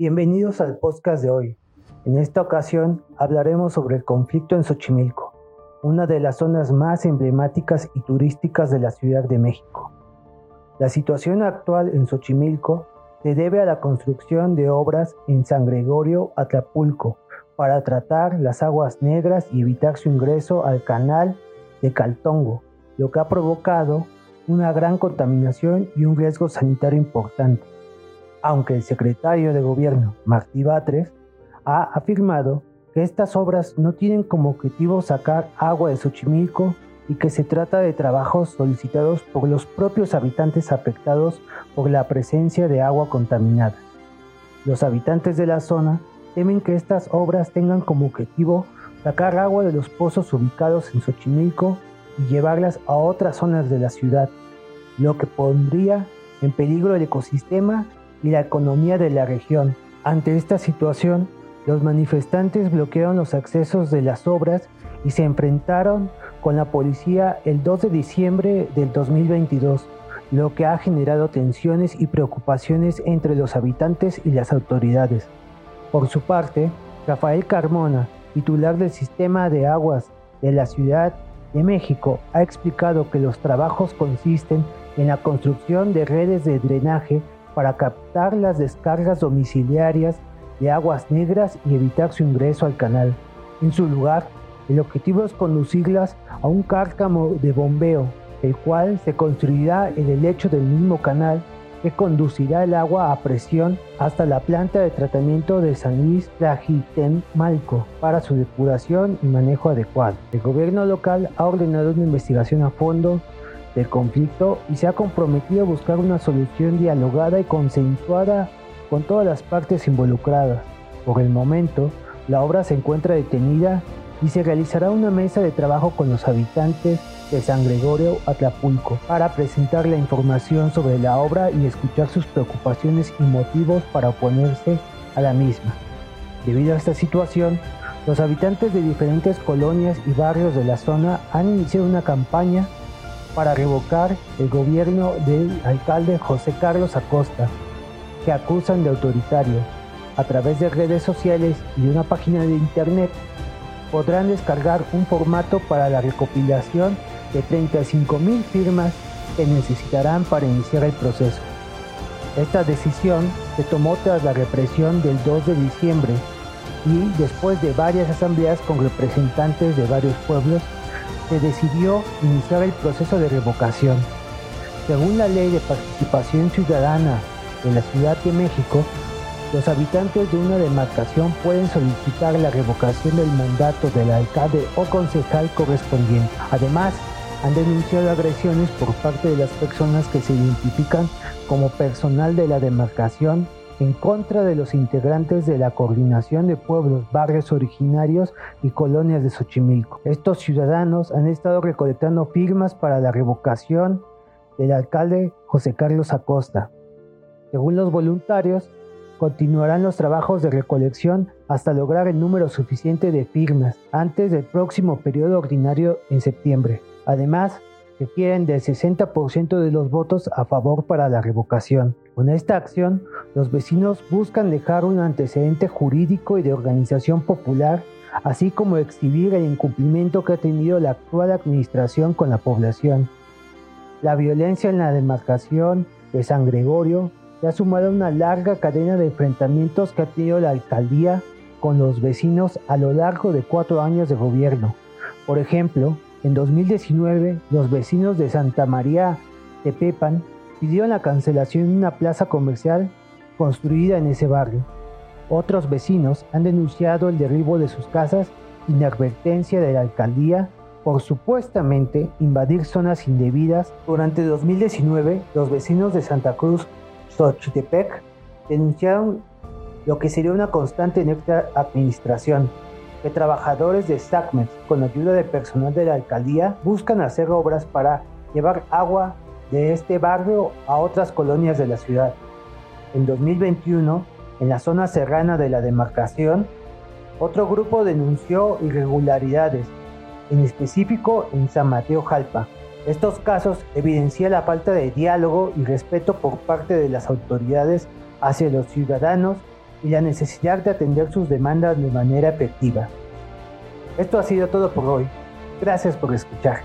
Bienvenidos al podcast de hoy. En esta ocasión hablaremos sobre el conflicto en Xochimilco, una de las zonas más emblemáticas y turísticas de la Ciudad de México. La situación actual en Xochimilco se debe a la construcción de obras en San Gregorio, Atlapulco, para tratar las aguas negras y evitar su ingreso al canal de Caltongo, lo que ha provocado una gran contaminación y un riesgo sanitario importante aunque el secretario de gobierno, Martí Batres, ha afirmado que estas obras no tienen como objetivo sacar agua de Xochimilco y que se trata de trabajos solicitados por los propios habitantes afectados por la presencia de agua contaminada. Los habitantes de la zona temen que estas obras tengan como objetivo sacar agua de los pozos ubicados en Xochimilco y llevarlas a otras zonas de la ciudad, lo que pondría en peligro el ecosistema y la economía de la región. Ante esta situación, los manifestantes bloquearon los accesos de las obras y se enfrentaron con la policía el 2 de diciembre del 2022, lo que ha generado tensiones y preocupaciones entre los habitantes y las autoridades. Por su parte, Rafael Carmona, titular del sistema de aguas de la Ciudad de México, ha explicado que los trabajos consisten en la construcción de redes de drenaje para captar las descargas domiciliarias de aguas negras y evitar su ingreso al canal. En su lugar, el objetivo es conducirlas a un cárcamo de bombeo, el cual se construirá en el lecho del mismo canal que conducirá el agua a presión hasta la planta de tratamiento de San Luis Malco para su depuración y manejo adecuado. El gobierno local ha ordenado una investigación a fondo del conflicto y se ha comprometido a buscar una solución dialogada y consensuada con todas las partes involucradas. Por el momento, la obra se encuentra detenida y se realizará una mesa de trabajo con los habitantes de San Gregorio Atlapulco para presentar la información sobre la obra y escuchar sus preocupaciones y motivos para oponerse a la misma. Debido a esta situación, los habitantes de diferentes colonias y barrios de la zona han iniciado una campaña para revocar el gobierno del alcalde José Carlos Acosta, que acusan de autoritario. A través de redes sociales y una página de internet podrán descargar un formato para la recopilación de 35 mil firmas que necesitarán para iniciar el proceso. Esta decisión se tomó tras la represión del 2 de diciembre y después de varias asambleas con representantes de varios pueblos se decidió iniciar el proceso de revocación. Según la Ley de Participación Ciudadana de la Ciudad de México, los habitantes de una demarcación pueden solicitar la revocación del mandato del alcalde o concejal correspondiente. Además, han denunciado agresiones por parte de las personas que se identifican como personal de la demarcación en contra de los integrantes de la Coordinación de Pueblos, Barrios Originarios y Colonias de Xochimilco. Estos ciudadanos han estado recolectando firmas para la revocación del alcalde José Carlos Acosta. Según los voluntarios, continuarán los trabajos de recolección hasta lograr el número suficiente de firmas antes del próximo periodo ordinario en septiembre. Además, quieren del 60% de los votos a favor para la revocación. Con esta acción, los vecinos buscan dejar un antecedente jurídico y de organización popular, así como exhibir el incumplimiento que ha tenido la actual administración con la población. La violencia en la demarcación de San Gregorio se ha sumado una larga cadena de enfrentamientos que ha tenido la alcaldía con los vecinos a lo largo de cuatro años de gobierno. Por ejemplo, en 2019, los vecinos de Santa María de Pepan pidieron la cancelación de una plaza comercial construida en ese barrio. Otros vecinos han denunciado el derribo de sus casas inadvertencia de la alcaldía por supuestamente invadir zonas indebidas. Durante 2019, los vecinos de Santa Cruz, Xochitepec, denunciaron lo que sería una constante en esta administración, que trabajadores de SACMES, con ayuda de personal de la alcaldía, buscan hacer obras para llevar agua de este barrio a otras colonias de la ciudad. En 2021, en la zona serrana de la demarcación, otro grupo denunció irregularidades, en específico en San Mateo Jalpa. Estos casos evidencian la falta de diálogo y respeto por parte de las autoridades hacia los ciudadanos y la necesidad de atender sus demandas de manera efectiva. Esto ha sido todo por hoy. Gracias por escuchar.